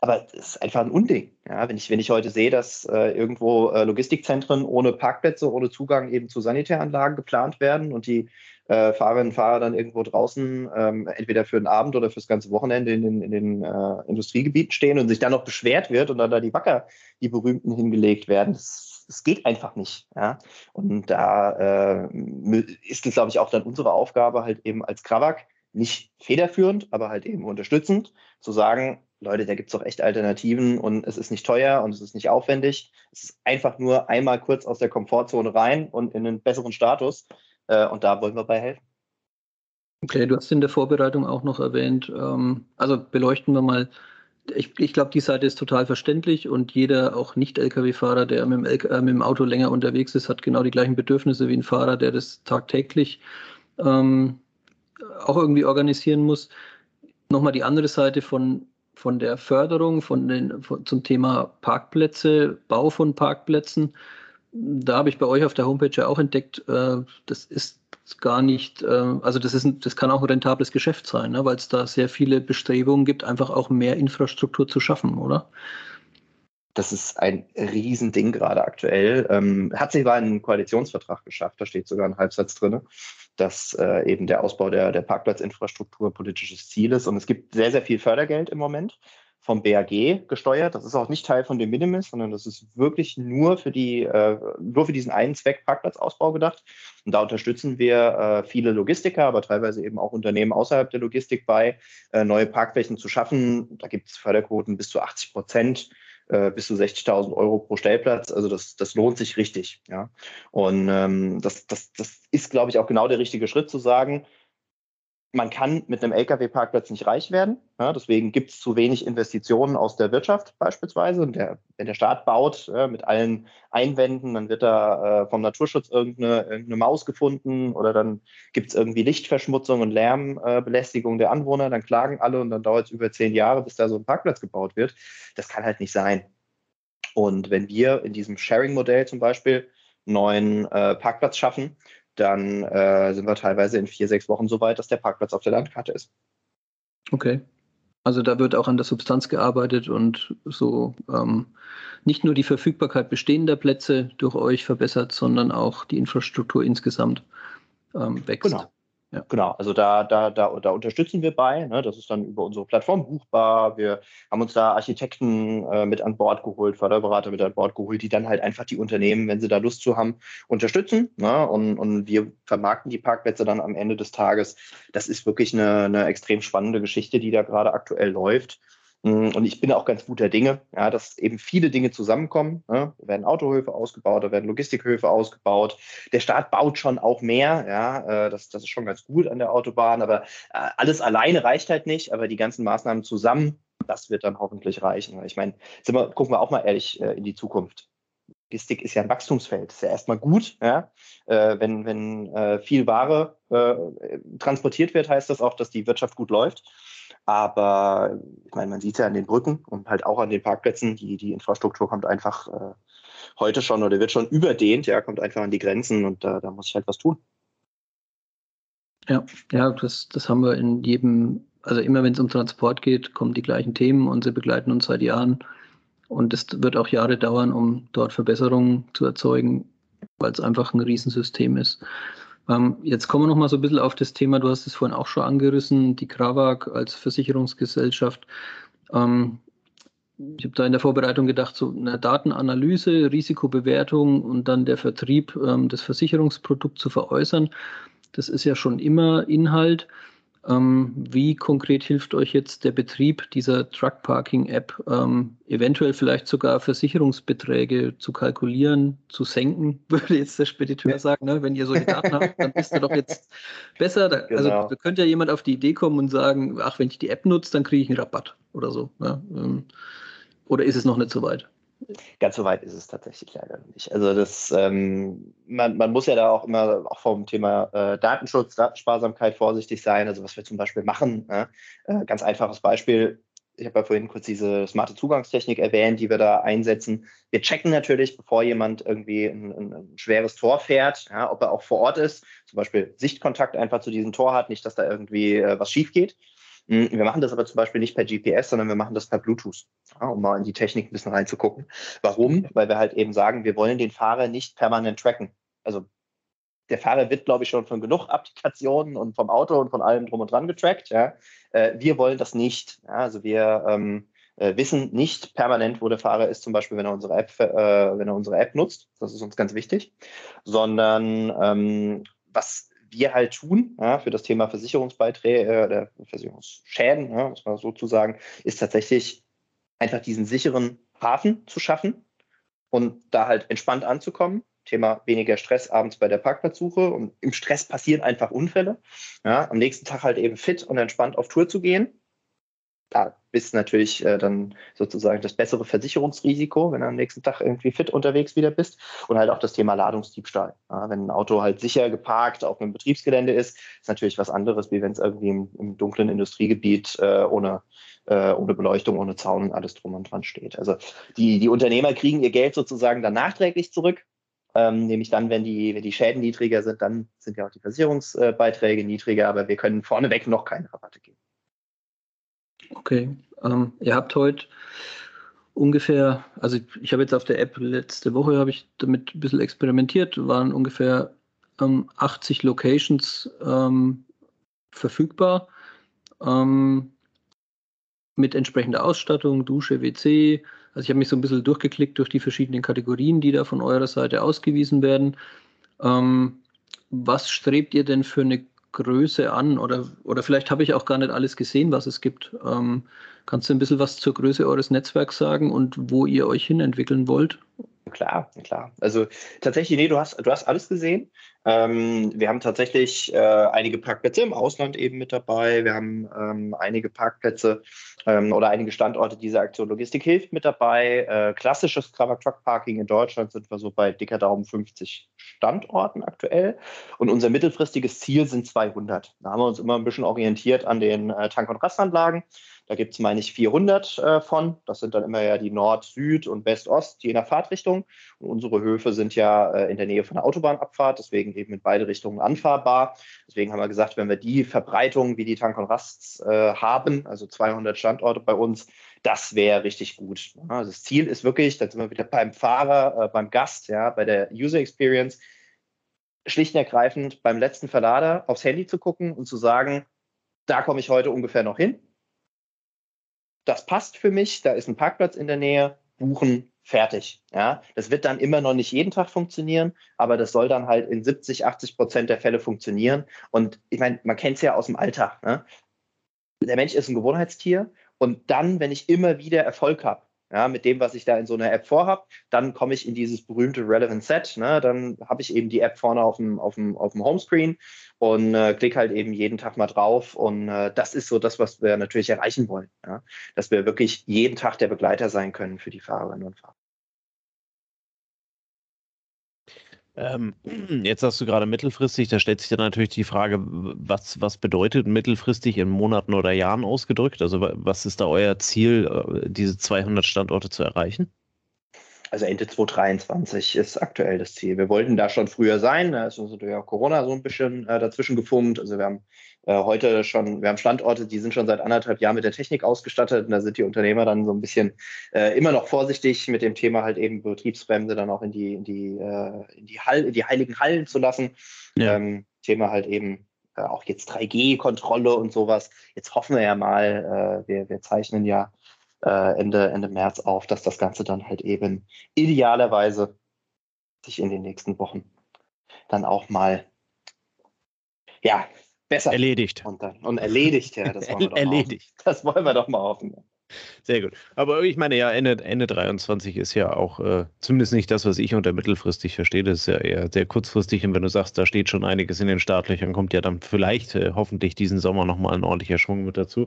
Aber es ist einfach ein Unding. Ja, wenn, ich, wenn ich heute sehe, dass äh, irgendwo äh, Logistikzentren ohne Parkplätze, ohne Zugang eben zu Sanitäranlagen geplant werden und die äh, Fahrerinnen und Fahrer dann irgendwo draußen, ähm, entweder für den Abend oder fürs ganze Wochenende in den, in den äh, Industriegebieten stehen und sich dann noch beschwert wird und dann da die Wacker, die berühmten, hingelegt werden. Das, das geht einfach nicht. Ja? Und da äh, ist es, glaube ich, auch dann unsere Aufgabe, halt eben als Krawak, nicht federführend, aber halt eben unterstützend, zu sagen, Leute, da gibt es doch echt Alternativen und es ist nicht teuer und es ist nicht aufwendig. Es ist einfach nur einmal kurz aus der Komfortzone rein und in einen besseren Status. Äh, und da wollen wir bei helfen. Okay, du hast in der Vorbereitung auch noch erwähnt, ähm, also beleuchten wir mal, ich, ich glaube, die Seite ist total verständlich und jeder, auch Nicht-Lkw-Fahrer, der mit dem, LK, äh, mit dem, Auto länger unterwegs ist, hat genau die gleichen Bedürfnisse wie ein Fahrer, der das tagtäglich ähm, auch irgendwie organisieren muss. Nochmal die andere Seite von, von der Förderung von den, von, zum Thema Parkplätze, Bau von Parkplätzen da habe ich bei euch auf der Homepage ja auch entdeckt, äh, das ist gar nicht, äh, also das, ist ein, das kann auch ein rentables Geschäft sein, ne, weil es da sehr viele Bestrebungen gibt, einfach auch mehr Infrastruktur zu schaffen, oder? Das ist ein Riesending gerade aktuell. Ähm, hat sich mal einen Koalitionsvertrag geschafft, da steht sogar ein Halbsatz drin, dass äh, eben der Ausbau der, der Parkplatzinfrastruktur politisches Ziel ist. Und es gibt sehr, sehr viel Fördergeld im Moment vom BAG gesteuert. Das ist auch nicht Teil von dem Minimis, sondern das ist wirklich nur für die, äh, nur für diesen einen Zweck Parkplatzausbau gedacht. Und da unterstützen wir äh, viele Logistiker, aber teilweise eben auch Unternehmen außerhalb der Logistik bei, äh, neue Parkflächen zu schaffen. Da gibt es Förderquoten bis zu 80 Prozent äh, bis zu 60.000 Euro pro Stellplatz. Also das, das lohnt sich richtig. Ja. Und ähm, das, das, das ist, glaube ich, auch genau der richtige Schritt zu sagen, man kann mit einem Lkw-Parkplatz nicht reich werden. Ja, deswegen gibt es zu wenig Investitionen aus der Wirtschaft beispielsweise. Und der, wenn der Staat baut ja, mit allen Einwänden, dann wird da äh, vom Naturschutz irgendeine, irgendeine, Maus gefunden oder dann gibt es irgendwie Lichtverschmutzung und Lärmbelästigung äh, der Anwohner. Dann klagen alle und dann dauert es über zehn Jahre, bis da so ein Parkplatz gebaut wird. Das kann halt nicht sein. Und wenn wir in diesem Sharing-Modell zum Beispiel einen neuen äh, Parkplatz schaffen, dann äh, sind wir teilweise in vier, sechs Wochen so weit, dass der Parkplatz auf der Landkarte ist. Okay. Also da wird auch an der Substanz gearbeitet und so ähm, nicht nur die Verfügbarkeit bestehender Plätze durch euch verbessert, sondern auch die Infrastruktur insgesamt ähm, wächst. Genau. Ja. Genau, also da, da, da, da unterstützen wir bei. Ne? Das ist dann über unsere Plattform buchbar. Wir haben uns da Architekten äh, mit an Bord geholt, Förderberater mit an Bord geholt, die dann halt einfach die Unternehmen, wenn sie da Lust zu haben, unterstützen. Ne? Und, und wir vermarkten die Parkplätze dann am Ende des Tages. Das ist wirklich eine, eine extrem spannende Geschichte, die da gerade aktuell läuft. Mm, und ich bin auch ganz guter Dinge, ja, dass eben viele Dinge zusammenkommen. Ne? Da werden Autohöfe ausgebaut, da werden Logistikhöfe ausgebaut. Der Staat baut schon auch mehr, ja, äh, das, das ist schon ganz gut an der Autobahn, aber äh, alles alleine reicht halt nicht, aber die ganzen Maßnahmen zusammen, das wird dann hoffentlich reichen. Ich meine, wir, gucken wir auch mal ehrlich äh, in die Zukunft. Logistik ist ja ein Wachstumsfeld, ist ja erstmal gut. Ja? Äh, wenn wenn äh, viel Ware äh, transportiert wird, heißt das auch, dass die Wirtschaft gut läuft. Aber ich meine, man sieht es ja an den Brücken und halt auch an den Parkplätzen. Die, die Infrastruktur kommt einfach äh, heute schon oder wird schon überdehnt, ja, kommt einfach an die Grenzen und da, da muss ich halt was tun. Ja, ja, das, das haben wir in jedem, also immer wenn es um Transport geht, kommen die gleichen Themen und sie begleiten uns seit Jahren. Und es wird auch Jahre dauern, um dort Verbesserungen zu erzeugen, weil es einfach ein Riesensystem ist. Ähm, jetzt kommen wir noch mal so ein bisschen auf das Thema, du hast es vorhin auch schon angerissen, die Krawag als Versicherungsgesellschaft. Ähm, ich habe da in der Vorbereitung gedacht, so eine Datenanalyse, Risikobewertung und dann der Vertrieb ähm, des Versicherungsprodukts zu veräußern. Das ist ja schon immer Inhalt. Ähm, wie konkret hilft euch jetzt der Betrieb dieser Truck Parking App, ähm, eventuell vielleicht sogar Versicherungsbeträge zu kalkulieren, zu senken, würde jetzt der Spediteur ja. sagen. Ne? Wenn ihr solche Daten habt, dann ist er doch jetzt besser. Da, also, genau. Also da könnte ja jemand auf die Idee kommen und sagen, ach, wenn ich die App nutze, dann kriege ich einen Rabatt oder so. Ne? Ähm, oder ist es noch nicht so weit? Ganz so weit ist es tatsächlich leider nicht. Also das, ähm, man, man muss ja da auch immer auch vom Thema äh, Datenschutz, Datensparsamkeit vorsichtig sein. Also was wir zum Beispiel machen, äh, ganz einfaches Beispiel. Ich habe ja vorhin kurz diese smarte Zugangstechnik erwähnt, die wir da einsetzen. Wir checken natürlich, bevor jemand irgendwie ein, ein, ein schweres Tor fährt, ja, ob er auch vor Ort ist, zum Beispiel Sichtkontakt einfach zu diesem Tor hat, nicht, dass da irgendwie äh, was schief geht. Hm, wir machen das aber zum Beispiel nicht per GPS, sondern wir machen das per Bluetooth, ja, um mal in die Technik ein bisschen reinzugucken. Warum? Weil wir halt eben sagen, wir wollen den Fahrer nicht permanent tracken. Also der Fahrer wird, glaube ich, schon von genug Applikationen und vom Auto und von allem drum und dran getrackt. Ja. Äh, wir wollen das nicht. Ja. Also wir ähm, äh, wissen nicht permanent, wo der Fahrer ist, zum Beispiel, wenn er unsere App, äh, wenn er unsere App nutzt. Das ist uns ganz wichtig. Sondern ähm, was wir halt tun ja, für das Thema Versicherungsbeiträge äh, oder Versicherungsschäden, ja, muss man sozusagen, ist tatsächlich einfach diesen sicheren Hafen zu schaffen und da halt entspannt anzukommen. Thema weniger Stress abends bei der Parkplatzsuche und im Stress passieren einfach Unfälle. Ja, am nächsten Tag halt eben fit und entspannt auf Tour zu gehen klar, bist natürlich äh, dann sozusagen das bessere Versicherungsrisiko, wenn du am nächsten Tag irgendwie fit unterwegs wieder bist. Und halt auch das Thema Ladungsdiebstahl. Ja, wenn ein Auto halt sicher geparkt auf einem Betriebsgelände ist, ist natürlich was anderes, wie wenn es irgendwie im, im, dunklen Industriegebiet äh, ohne, äh, ohne Beleuchtung, ohne Zaun und alles drum und dran steht. Also die, die Unternehmer kriegen ihr Geld sozusagen dann nachträglich zurück. Ähm, nämlich dann, wenn die, wenn die Schäden niedriger sind, dann sind ja auch die Versicherungsbeiträge niedriger, aber wir können vorneweg noch keine Rabatte geben. Okay. Ähm, ihr habt heute ungefähr, also ich habe jetzt auf der App letzte Woche habe ich damit ein bisschen experimentiert, waren ungefähr ähm, 80 Locations ähm, verfügbar ähm, mit entsprechender Ausstattung, Dusche, WC. Also ich habe mich so ein bisschen durchgeklickt durch die verschiedenen Kategorien, die da von eurer Seite ausgewiesen werden. Ähm, was strebt ihr denn für eine Größe an? Oder, oder vielleicht habe ich auch gar nicht alles gesehen, was es gibt. Ähm, kannst du ein bisschen was zur Größe eures Netzwerks sagen und wo ihr euch hin entwickeln wollt? Klar, klar. Also tatsächlich, nee, du hast, du hast alles gesehen. Ähm, wir haben tatsächlich äh, einige Parkplätze im Ausland eben mit dabei. Wir haben ähm, einige Parkplätze ähm, oder einige Standorte dieser Aktion Logistik hilft mit dabei. Äh, klassisches Cover Truck Parking in Deutschland sind wir so bei dicker Daumen 50 Standorten aktuell. Und unser mittelfristiges Ziel sind 200. Da haben wir uns immer ein bisschen orientiert an den äh, Tank- und Rastanlagen. Da gibt es, meine ich, 400 äh, von. Das sind dann immer ja die Nord-, Süd- und West-Ost, je nach Fahrtrichtung. Und unsere Höfe sind ja äh, in der Nähe von der Autobahnabfahrt, deswegen eben in beide Richtungen anfahrbar. Deswegen haben wir gesagt, wenn wir die Verbreitung wie die Tank und Rasts äh, haben, also 200 Standorte bei uns, das wäre richtig gut. Also das Ziel ist wirklich, da sind wir wieder beim Fahrer, äh, beim Gast, ja, bei der User Experience, schlicht und ergreifend beim letzten Verlader aufs Handy zu gucken und zu sagen, da komme ich heute ungefähr noch hin das passt für mich, da ist ein Parkplatz in der Nähe, buchen, fertig. Ja, das wird dann immer noch nicht jeden Tag funktionieren, aber das soll dann halt in 70, 80 Prozent der Fälle funktionieren. Und ich meine, man kennt es ja aus dem Alltag. Ne? Der Mensch ist ein Gewohnheitstier und dann, wenn ich immer wieder Erfolg habe, ja, mit dem, was ich da in so einer App vorhabe, dann komme ich in dieses berühmte Relevant Set. Ne? Dann habe ich eben die App vorne auf dem, auf dem, auf dem Homescreen und äh, klicke halt eben jeden Tag mal drauf. Und äh, das ist so das, was wir natürlich erreichen wollen. Ja? Dass wir wirklich jeden Tag der Begleiter sein können für die Fahrerinnen und Fahrer. Ähm, jetzt hast du gerade mittelfristig, da stellt sich dann natürlich die Frage, was, was bedeutet mittelfristig in Monaten oder Jahren ausgedrückt? Also was ist da euer Ziel, äh, diese 200 Standorte zu erreichen? Also Ende 2023 ist aktuell das Ziel. Wir wollten da schon früher sein, da ist uns natürlich auch Corona so ein bisschen äh, dazwischen gefunkt. Also wir haben äh, heute schon, wir haben Standorte, die sind schon seit anderthalb Jahren mit der Technik ausgestattet und da sind die Unternehmer dann so ein bisschen äh, immer noch vorsichtig mit dem Thema halt eben Betriebsbremse dann auch in die, in die, äh, in die, Hall, in die heiligen Hallen zu lassen. Ja. Ähm, Thema halt eben äh, auch jetzt 3G-Kontrolle und sowas. Jetzt hoffen wir ja mal, äh, wir, wir zeichnen ja äh, Ende, Ende März auf, dass das Ganze dann halt eben idealerweise sich in den nächsten Wochen dann auch mal ja, besser. Erledigt. Und, dann, und erledigt, ja. Das wollen wir doch erledigt. Mal das wollen wir doch mal hoffen. Sehr gut. Aber ich meine, ja, Ende, Ende 23 ist ja auch äh, zumindest nicht das, was ich unter mittelfristig verstehe. Das ist ja eher sehr kurzfristig. Und wenn du sagst, da steht schon einiges in den Startlöchern, kommt ja dann vielleicht äh, hoffentlich diesen Sommer nochmal ein ordentlicher Schwung mit dazu.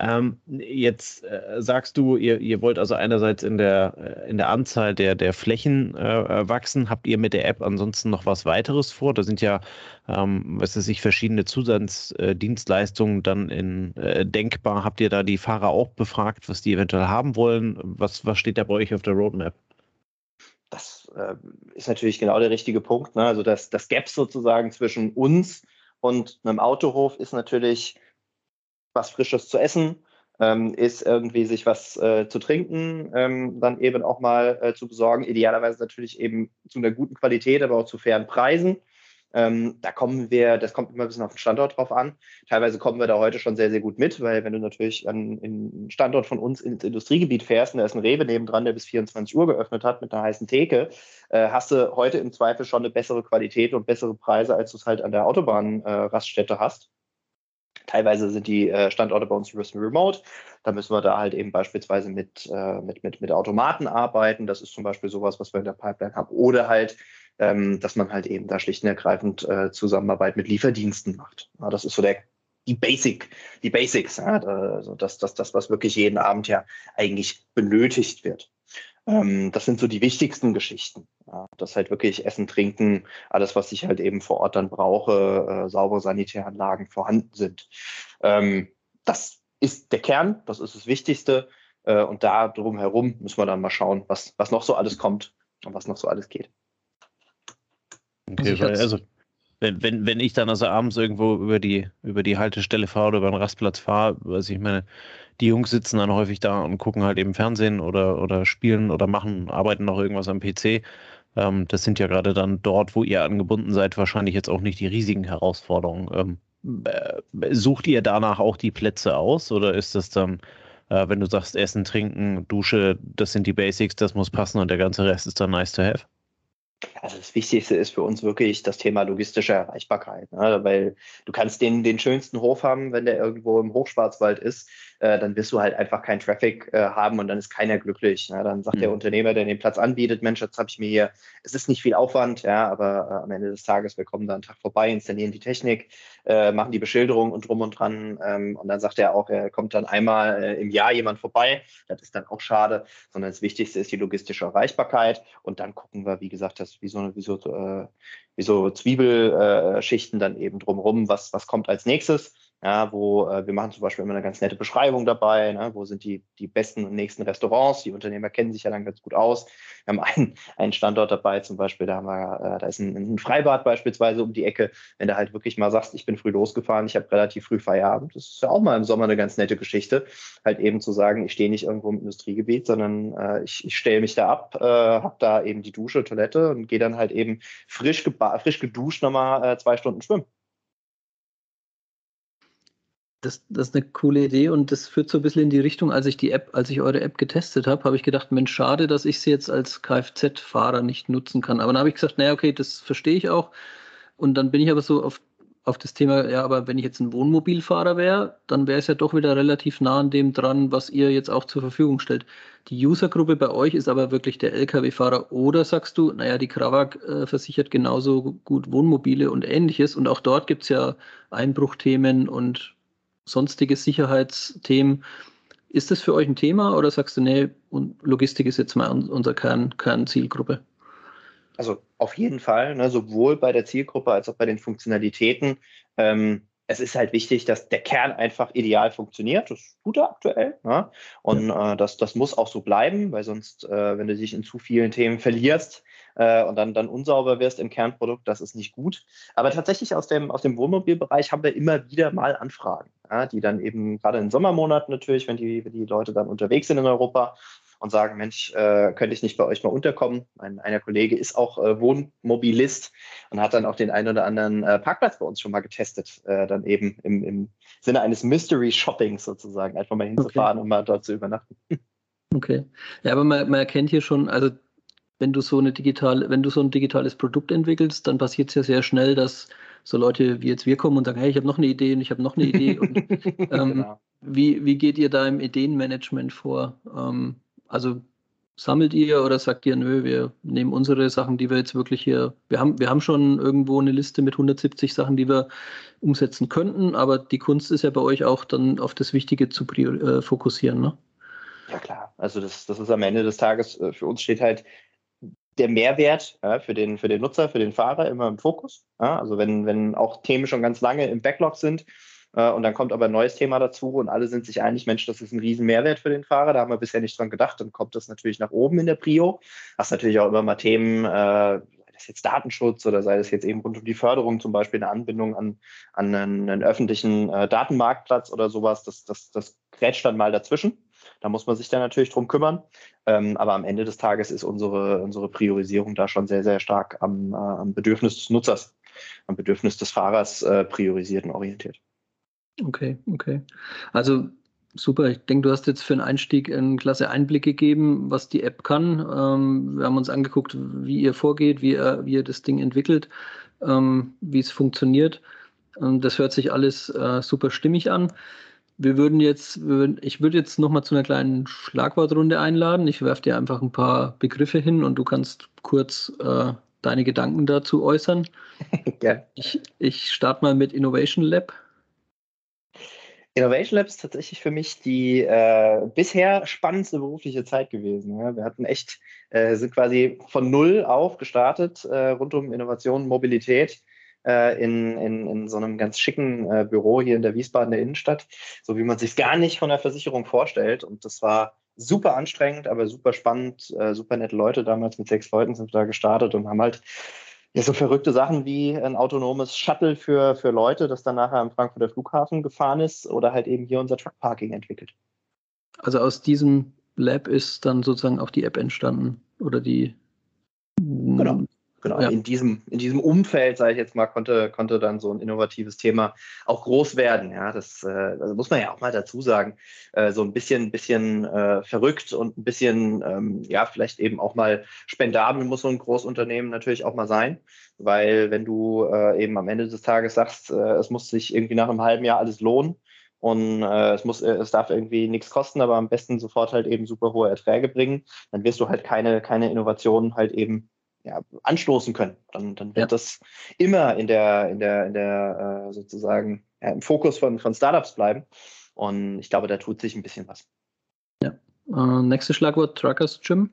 Ähm, jetzt äh, sagst du, ihr, ihr wollt also einerseits in der, äh, in der Anzahl der, der Flächen äh, wachsen. Habt ihr mit der App ansonsten noch was weiteres vor? Da sind ja, ähm, was weiß ich, verschiedene Zusatzdienstleistungen dann in äh, denkbar. Habt ihr da die Fahrer auch befragt, was die eventuell haben wollen? Was, was steht da bei euch auf der Roadmap? Das äh, ist natürlich genau der richtige Punkt. Ne? Also das, das Gap sozusagen zwischen uns und einem Autohof ist natürlich was Frisches zu essen, ähm, ist irgendwie sich was äh, zu trinken, ähm, dann eben auch mal äh, zu besorgen. Idealerweise natürlich eben zu einer guten Qualität, aber auch zu fairen Preisen. Ähm, da kommen wir, das kommt immer ein bisschen auf den Standort drauf an. Teilweise kommen wir da heute schon sehr, sehr gut mit, weil wenn du natürlich an einen Standort von uns ins Industriegebiet fährst und da ist ein Rewe nebendran, der bis 24 Uhr geöffnet hat mit einer heißen Theke, äh, hast du heute im Zweifel schon eine bessere Qualität und bessere Preise, als du es halt an der Autobahnraststätte äh, hast. Teilweise sind die äh, Standorte bei uns remote. Da müssen wir da halt eben beispielsweise mit, äh, mit, mit, mit Automaten arbeiten. Das ist zum Beispiel sowas, was wir in der Pipeline haben. Oder halt, ähm, dass man halt eben da schlicht und ergreifend äh, Zusammenarbeit mit Lieferdiensten macht. Das ist so der, die Basic, die Basics. Also das, das, das, was wirklich jeden Abend ja eigentlich benötigt wird. Ähm, das sind so die wichtigsten Geschichten. Ja, das halt wirklich Essen, Trinken, alles, was ich halt eben vor Ort dann brauche, äh, saubere Sanitäranlagen vorhanden sind. Ähm, das ist der Kern, das ist das Wichtigste. Äh, und da drumherum müssen wir dann mal schauen, was, was noch so alles kommt und was noch so alles geht. Okay, also, also wenn, wenn, wenn ich dann also abends irgendwo über die, über die Haltestelle fahre oder über den Rastplatz fahre, weiß ich meine, die Jungs sitzen dann häufig da und gucken halt eben Fernsehen oder, oder spielen oder machen, arbeiten noch irgendwas am PC. Ähm, das sind ja gerade dann dort, wo ihr angebunden seid, wahrscheinlich jetzt auch nicht die riesigen Herausforderungen. Ähm, äh, sucht ihr danach auch die Plätze aus oder ist das dann, äh, wenn du sagst, Essen, Trinken, Dusche, das sind die Basics, das muss passen und der ganze Rest ist dann nice to have? Also das Wichtigste ist für uns wirklich das Thema logistische Erreichbarkeit, ne? weil du kannst den, den schönsten Hof haben, wenn der irgendwo im Hochschwarzwald ist, äh, dann wirst du halt einfach keinen Traffic äh, haben und dann ist keiner glücklich. Ne? Dann sagt mhm. der Unternehmer, der den Platz anbietet, Mensch, jetzt habe ich mir hier, es ist nicht viel Aufwand, ja, aber äh, am Ende des Tages, wir kommen da einen Tag vorbei, installieren die Technik, äh, machen die Beschilderung und drum und dran ähm, und dann sagt er auch, er kommt dann einmal äh, im Jahr jemand vorbei, das ist dann auch schade, sondern das Wichtigste ist die logistische Erreichbarkeit und dann gucken wir, wie gesagt, das wie so, wie so, wie so Zwiebelschichten dann eben drumherum, was, was kommt als nächstes ja, wo äh, wir machen zum Beispiel immer eine ganz nette Beschreibung dabei, ne, wo sind die, die besten und nächsten Restaurants, die Unternehmer kennen sich ja dann ganz gut aus. Wir haben einen, einen Standort dabei, zum Beispiel, da haben wir, äh, da ist ein, ein, Freibad beispielsweise um die Ecke, wenn du halt wirklich mal sagst, ich bin früh losgefahren, ich habe relativ früh Feierabend, das ist ja auch mal im Sommer eine ganz nette Geschichte, halt eben zu sagen, ich stehe nicht irgendwo im Industriegebiet, sondern äh, ich, ich stelle mich da ab, äh, habe da eben die Dusche, Toilette und gehe dann halt eben frisch, frisch geduscht nochmal äh, zwei Stunden schwimmen das, das ist eine coole Idee und das führt so ein bisschen in die Richtung, als ich die App, als ich eure App getestet habe, habe ich gedacht, Mensch, schade, dass ich sie jetzt als Kfz-Fahrer nicht nutzen kann. Aber dann habe ich gesagt, naja, okay, das verstehe ich auch. Und dann bin ich aber so auf, auf das Thema, ja, aber wenn ich jetzt ein Wohnmobilfahrer wäre, dann wäre es ja doch wieder relativ nah an dem dran, was ihr jetzt auch zur Verfügung stellt. Die Usergruppe bei euch ist aber wirklich der Lkw-Fahrer oder sagst du, naja, die Krawak äh, versichert genauso gut Wohnmobile und ähnliches und auch dort gibt es ja Einbruchthemen und sonstige Sicherheitsthemen. Ist das für euch ein Thema oder sagst du, nee, Logistik ist jetzt mal unser Kern, Kernzielgruppe? Also auf jeden Fall, ne, sowohl bei der Zielgruppe als auch bei den Funktionalitäten. Ähm, es ist halt wichtig, dass der Kern einfach ideal funktioniert. Das tut er aktuell. Ne? Und äh, das, das muss auch so bleiben, weil sonst, äh, wenn du dich in zu vielen Themen verlierst, äh, und dann, dann unsauber wirst im Kernprodukt, das ist nicht gut. Aber tatsächlich aus dem, aus dem Wohnmobilbereich haben wir immer wieder mal Anfragen, ja, die dann eben gerade in Sommermonaten natürlich, wenn die, die Leute dann unterwegs sind in Europa, und sagen, Mensch, äh, könnte ich nicht bei euch mal unterkommen? Ein einer Kollege ist auch äh, Wohnmobilist und hat dann auch den einen oder anderen äh, Parkplatz bei uns schon mal getestet, äh, dann eben im, im Sinne eines Mystery Shoppings sozusagen, einfach mal hinzufahren okay. und mal dort zu übernachten. Okay. Ja, aber man, man erkennt hier schon, also wenn du so eine digitale, wenn du so ein digitales Produkt entwickelst, dann passiert es ja sehr schnell, dass so Leute wie jetzt wir kommen und sagen, hey, ich habe noch eine Idee und ich habe noch eine Idee. Und, ähm, genau. wie, wie geht ihr da im Ideenmanagement vor? Ähm, also sammelt ihr oder sagt ihr, nö, wir nehmen unsere Sachen, die wir jetzt wirklich hier, wir haben, wir haben schon irgendwo eine Liste mit 170 Sachen, die wir umsetzen könnten, aber die Kunst ist ja bei euch auch dann auf das Wichtige zu äh, fokussieren, ne? Ja klar, also das, das ist am Ende des Tages, äh, für uns steht halt der Mehrwert ja, für, den, für den Nutzer, für den Fahrer immer im Fokus. Ja, also wenn, wenn auch Themen schon ganz lange im Backlog sind äh, und dann kommt aber ein neues Thema dazu und alle sind sich einig, Mensch, das ist ein riesen Mehrwert für den Fahrer, da haben wir bisher nicht dran gedacht, dann kommt das natürlich nach oben in der Prio. Hast natürlich auch immer mal Themen, äh, sei das jetzt Datenschutz oder sei das jetzt eben rund um die Förderung, zum Beispiel eine Anbindung an, an einen, einen öffentlichen äh, Datenmarktplatz oder sowas, das, das, das grätscht dann mal dazwischen. Da muss man sich dann natürlich drum kümmern. Ähm, aber am Ende des Tages ist unsere, unsere Priorisierung da schon sehr, sehr stark am, äh, am Bedürfnis des Nutzers, am Bedürfnis des Fahrers äh, priorisiert und orientiert. Okay, okay. Also super. Ich denke, du hast jetzt für den Einstieg einen klasse Einblick gegeben, was die App kann. Ähm, wir haben uns angeguckt, wie ihr vorgeht, wie ihr, wie ihr das Ding entwickelt, ähm, wie es funktioniert. Ähm, das hört sich alles äh, super stimmig an. Wir würden jetzt, ich würde jetzt nochmal zu einer kleinen Schlagwortrunde einladen. Ich werfe dir einfach ein paar Begriffe hin und du kannst kurz äh, deine Gedanken dazu äußern. ja. Ich, ich starte mal mit Innovation Lab. Innovation Lab ist tatsächlich für mich die äh, bisher spannendste berufliche Zeit gewesen. Ja. Wir hatten echt, äh, sind quasi von null auf gestartet äh, rund um Innovation, Mobilität äh, in, in, in so einem ganz schicken äh, Büro hier in der Wiesbadener Innenstadt, so wie man sich gar nicht von der Versicherung vorstellt. Und das war super anstrengend, aber super spannend, äh, super nette Leute. Damals mit sechs Leuten sind wir da gestartet und haben halt ja, so verrückte Sachen wie ein autonomes Shuttle für, für Leute, das dann nachher am Frankfurter Flughafen gefahren ist oder halt eben hier unser Truckparking entwickelt. Also aus diesem Lab ist dann sozusagen auch die App entstanden oder die. Genau. Genau, ja. in, diesem, in diesem Umfeld, sage ich jetzt mal, konnte, konnte dann so ein innovatives Thema auch groß werden. Ja, das, äh, das muss man ja auch mal dazu sagen. Äh, so ein bisschen, bisschen äh, verrückt und ein bisschen, ähm, ja, vielleicht eben auch mal spendabel muss so ein Großunternehmen natürlich auch mal sein. Weil wenn du äh, eben am Ende des Tages sagst, äh, es muss sich irgendwie nach einem halben Jahr alles lohnen, und äh, es muss, es darf irgendwie nichts kosten, aber am besten sofort halt eben super hohe Erträge bringen, dann wirst du halt keine, keine Innovationen halt eben ja, anstoßen können. Dann, dann wird ja. das immer in der, in der, in der äh, sozusagen ja, im Fokus von, von Startups bleiben. Und ich glaube, da tut sich ein bisschen was. Ja. Äh, nächstes Schlagwort Truckers Gym.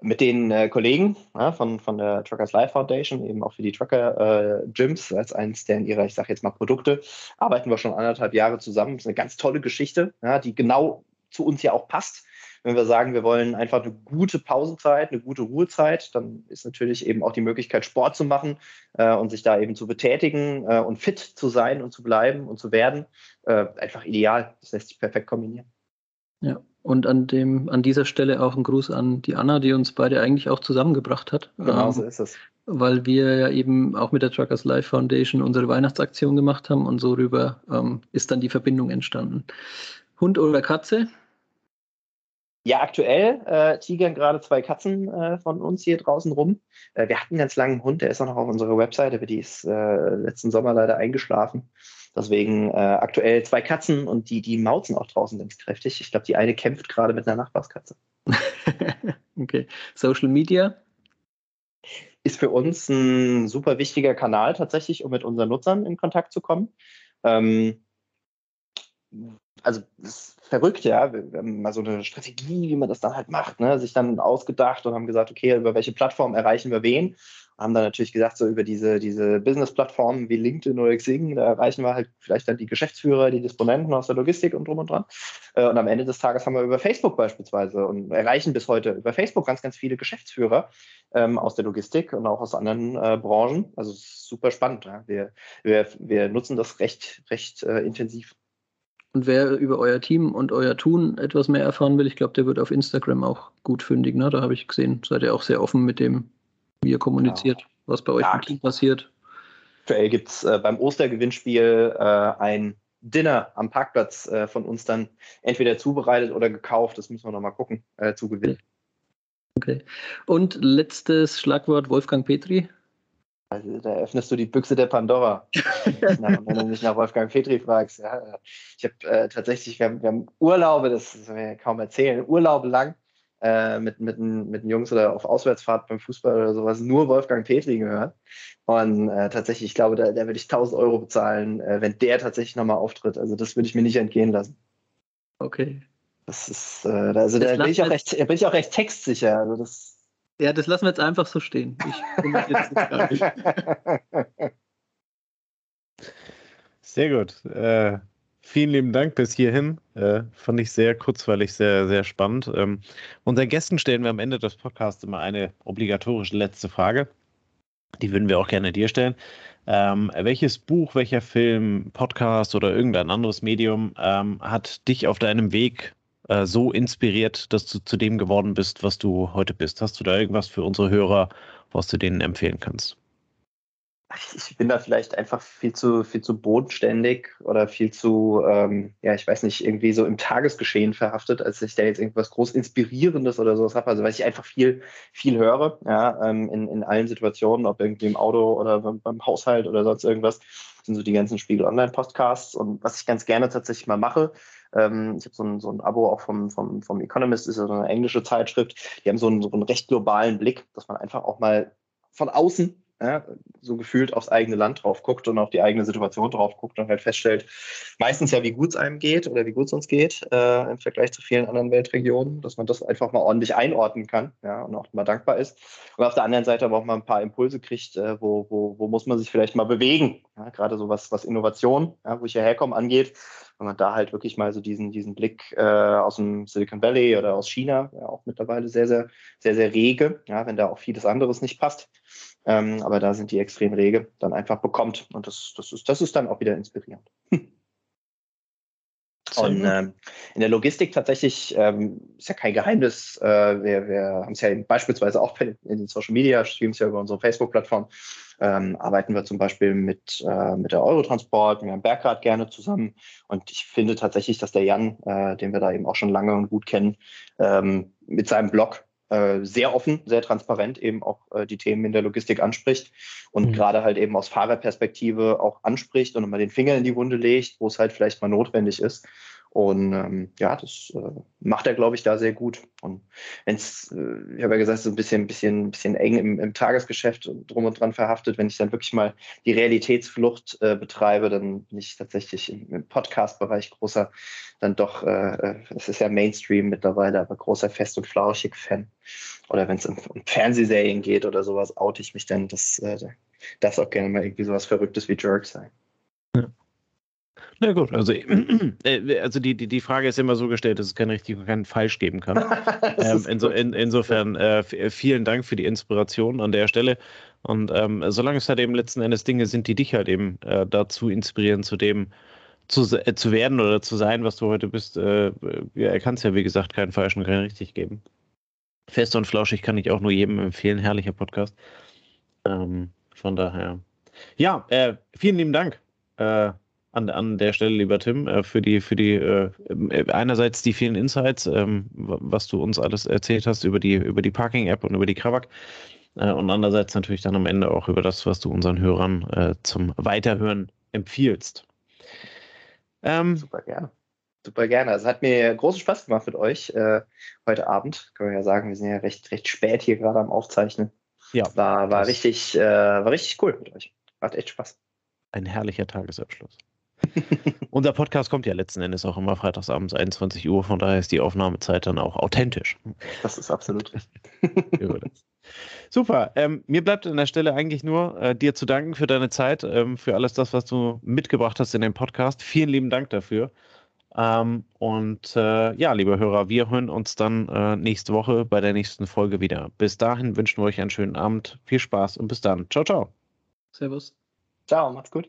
Mit den äh, Kollegen ja, von, von der Truckers Life Foundation, eben auch für die Trucker äh, Gyms, als eines der in ihrer, ich sage jetzt mal, Produkte, arbeiten wir schon anderthalb Jahre zusammen. Das ist eine ganz tolle Geschichte, ja, die genau zu uns ja auch passt wenn wir sagen, wir wollen einfach eine gute Pausenzeit, eine gute Ruhezeit, dann ist natürlich eben auch die Möglichkeit, Sport zu machen äh, und sich da eben zu betätigen äh, und fit zu sein und zu bleiben und zu werden, äh, einfach ideal. Das lässt sich perfekt kombinieren. Ja, und an, dem, an dieser Stelle auch ein Gruß an die Anna, die uns beide eigentlich auch zusammengebracht hat. Genau, ähm, so ist es. Weil wir ja eben auch mit der Truckers Life Foundation unsere Weihnachtsaktion gemacht haben und so rüber ähm, ist dann die Verbindung entstanden. Hund oder Katze? Ja, aktuell äh, tigern gerade zwei Katzen äh, von uns hier draußen rum. Äh, wir hatten einen ganz langen Hund, der ist auch noch auf unserer Webseite, aber die ist äh, letzten Sommer leider eingeschlafen. Deswegen äh, aktuell zwei Katzen und die, die mauzen auch draußen ganz kräftig. Ich glaube, die eine kämpft gerade mit einer Nachbarskatze. okay. Social Media? Ist für uns ein super wichtiger Kanal tatsächlich, um mit unseren Nutzern in Kontakt zu kommen. Ähm, also das ist verrückt, ja. Wir, haben mal so eine Strategie, wie man das dann halt macht, ne? sich dann ausgedacht und haben gesagt, okay, über welche Plattform erreichen wir wen? Haben dann natürlich gesagt, so über diese, diese Business-Plattformen wie LinkedIn oder Xing, da erreichen wir halt vielleicht dann die Geschäftsführer, die Disponenten aus der Logistik und drum und dran. Äh, und am Ende des Tages haben wir über Facebook beispielsweise und erreichen bis heute über Facebook ganz, ganz viele Geschäftsführer ähm, aus der Logistik und auch aus anderen äh, Branchen. Also super spannend. Ja? Wir, wir, wir nutzen das recht, recht äh, intensiv. Und wer über euer Team und euer Tun etwas mehr erfahren will, ich glaube, der wird auf Instagram auch gut fündig. Ne? Da habe ich gesehen, seid ihr auch sehr offen mit dem, wie ihr kommuniziert, ja. was bei euch ja, im Team passiert. Aktuell gibt es äh, beim Ostergewinnspiel äh, ein Dinner am Parkplatz äh, von uns dann entweder zubereitet oder gekauft. Das müssen wir nochmal gucken, äh, zu gewinnen. Okay. Und letztes Schlagwort Wolfgang Petri. Also, da öffnest du die Büchse der Pandora, wenn du mich nach Wolfgang Petri fragst. Ja. Ich habe äh, tatsächlich, wir haben, wir haben, Urlaube, das soll ich kaum erzählen, Urlaube lang äh, mit, mit, mit den Jungs oder auf Auswärtsfahrt beim Fußball oder sowas nur Wolfgang Petri gehört. Und äh, tatsächlich, ich glaube, da, da würde ich 1000 Euro bezahlen, äh, wenn der tatsächlich nochmal auftritt. Also das würde ich mir nicht entgehen lassen. Okay. Das ist, äh, also da bin ich, auch recht, bin ich auch recht textsicher. Also das ja, das lassen wir jetzt einfach so stehen. sehr gut. Äh, vielen lieben Dank bis hierhin. Äh, fand ich sehr kurzweilig, sehr, sehr spannend. Ähm, unseren Gästen stellen wir am Ende des Podcasts immer eine obligatorische letzte Frage. Die würden wir auch gerne dir stellen. Ähm, welches Buch, welcher Film, Podcast oder irgendein anderes Medium ähm, hat dich auf deinem Weg äh, so inspiriert, dass du zu dem geworden bist, was du heute bist? Hast du da irgendwas für unsere Hörer, was du denen empfehlen kannst? Ich bin da vielleicht einfach viel zu, viel zu bodenständig oder viel zu, ähm, ja, ich weiß nicht, irgendwie so im Tagesgeschehen verhaftet, als ich da jetzt irgendwas groß Inspirierendes oder sowas habe. Also weil ich einfach viel, viel höre, ja, ähm, in, in allen Situationen, ob irgendwie im Auto oder beim, beim Haushalt oder sonst irgendwas, sind so die ganzen Spiegel Online-Podcasts. Und was ich ganz gerne tatsächlich mal mache, ähm, ich habe so ein, so ein Abo auch vom, vom, vom Economist, ist ja so eine englische Zeitschrift. Die haben so einen, so einen recht globalen Blick, dass man einfach auch mal von außen ja, so gefühlt aufs eigene Land drauf guckt und auf die eigene Situation drauf guckt und halt feststellt, meistens ja, wie gut es einem geht oder wie gut es uns geht äh, im Vergleich zu vielen anderen Weltregionen, dass man das einfach mal ordentlich einordnen kann ja, und auch mal dankbar ist. Und auf der anderen Seite aber auch mal ein paar Impulse kriegt, äh, wo, wo, wo muss man sich vielleicht mal bewegen, ja, gerade so was, was Innovation, ja, wo ich hierher komme, angeht, wenn man da halt wirklich mal so diesen, diesen Blick äh, aus dem Silicon Valley oder aus China, ja, auch mittlerweile sehr, sehr, sehr, sehr rege, ja, wenn da auch vieles anderes nicht passt. Ähm, aber da sind die extrem rege, dann einfach bekommt. Und das, das, ist, das ist dann auch wieder inspirierend. Und ähm, in der Logistik tatsächlich ähm, ist ja kein Geheimnis. Äh, wir wir haben es ja beispielsweise auch in den Social Media, streamen ja über unsere Facebook-Plattform, ähm, arbeiten wir zum Beispiel mit, äh, mit der Eurotransport, mit Herrn Bergrad gerne zusammen. Und ich finde tatsächlich, dass der Jan, äh, den wir da eben auch schon lange und gut kennen, ähm, mit seinem Blog sehr offen, sehr transparent eben auch äh, die Themen in der Logistik anspricht und mhm. gerade halt eben aus Fahrerperspektive auch anspricht und immer den Finger in die Wunde legt, wo es halt vielleicht mal notwendig ist. Und ähm, ja, das äh, macht er, glaube ich, da sehr gut. Und wenn es, äh, ich habe ja gesagt, so ein bisschen, bisschen, bisschen eng im, im Tagesgeschäft drum und dran verhaftet, wenn ich dann wirklich mal die Realitätsflucht äh, betreibe, dann bin ich tatsächlich im, im Podcast-Bereich großer, dann doch, äh, äh es ist ja Mainstream mittlerweile, aber großer Fest- und Flauschig-Fan. Oder wenn es um, um, Fernsehserien geht oder sowas, oute ich mich dann, das äh, darf auch gerne mal irgendwie sowas Verrücktes wie Jerk sein. Ja. Na gut, also, äh, also die, die, die Frage ist immer so gestellt, dass es kein richtig und kein falsch geben kann. ähm, inso, in, insofern äh, vielen Dank für die Inspiration an der Stelle. Und ähm, solange es halt eben letzten Endes Dinge sind, die dich halt eben äh, dazu inspirieren, zu dem zu, äh, zu werden oder zu sein, was du heute bist, äh, ja, kann es ja wie gesagt keinen falschen und keinen richtig geben. Fest und flauschig kann ich auch nur jedem empfehlen. Herrlicher Podcast. Ähm, von daher. Ja, äh, vielen lieben Dank. Äh, an, an der Stelle, lieber Tim, äh, für die, für die äh, einerseits die vielen Insights, ähm, was du uns alles erzählt hast über die, über die Parking-App und über die Krawak. Äh, und andererseits natürlich dann am Ende auch über das, was du unseren Hörern zum Weiterhören empfiehlst. Ähm, Super gerne. Super gerne. Es hat mir großen Spaß gemacht mit euch äh, heute Abend. Können wir ja sagen, wir sind ja recht, recht spät hier gerade am Aufzeichnen. Ja. War, war, richtig, äh, war richtig cool mit euch. Macht echt Spaß. Ein herrlicher Tagesabschluss. Unser Podcast kommt ja letzten Endes auch immer freitagsabends 21 Uhr, von daher ist die Aufnahmezeit dann auch authentisch. Das ist absolut Super. Ähm, mir bleibt an der Stelle eigentlich nur, äh, dir zu danken für deine Zeit, ähm, für alles das, was du mitgebracht hast in den Podcast. Vielen lieben Dank dafür. Ähm, und äh, ja, liebe Hörer, wir hören uns dann äh, nächste Woche bei der nächsten Folge wieder. Bis dahin wünschen wir euch einen schönen Abend, viel Spaß und bis dann. Ciao, ciao. Servus. Ciao, macht's gut.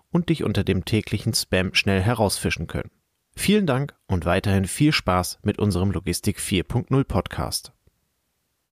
und dich unter dem täglichen Spam schnell herausfischen können. Vielen Dank und weiterhin viel Spaß mit unserem Logistik 4.0 Podcast.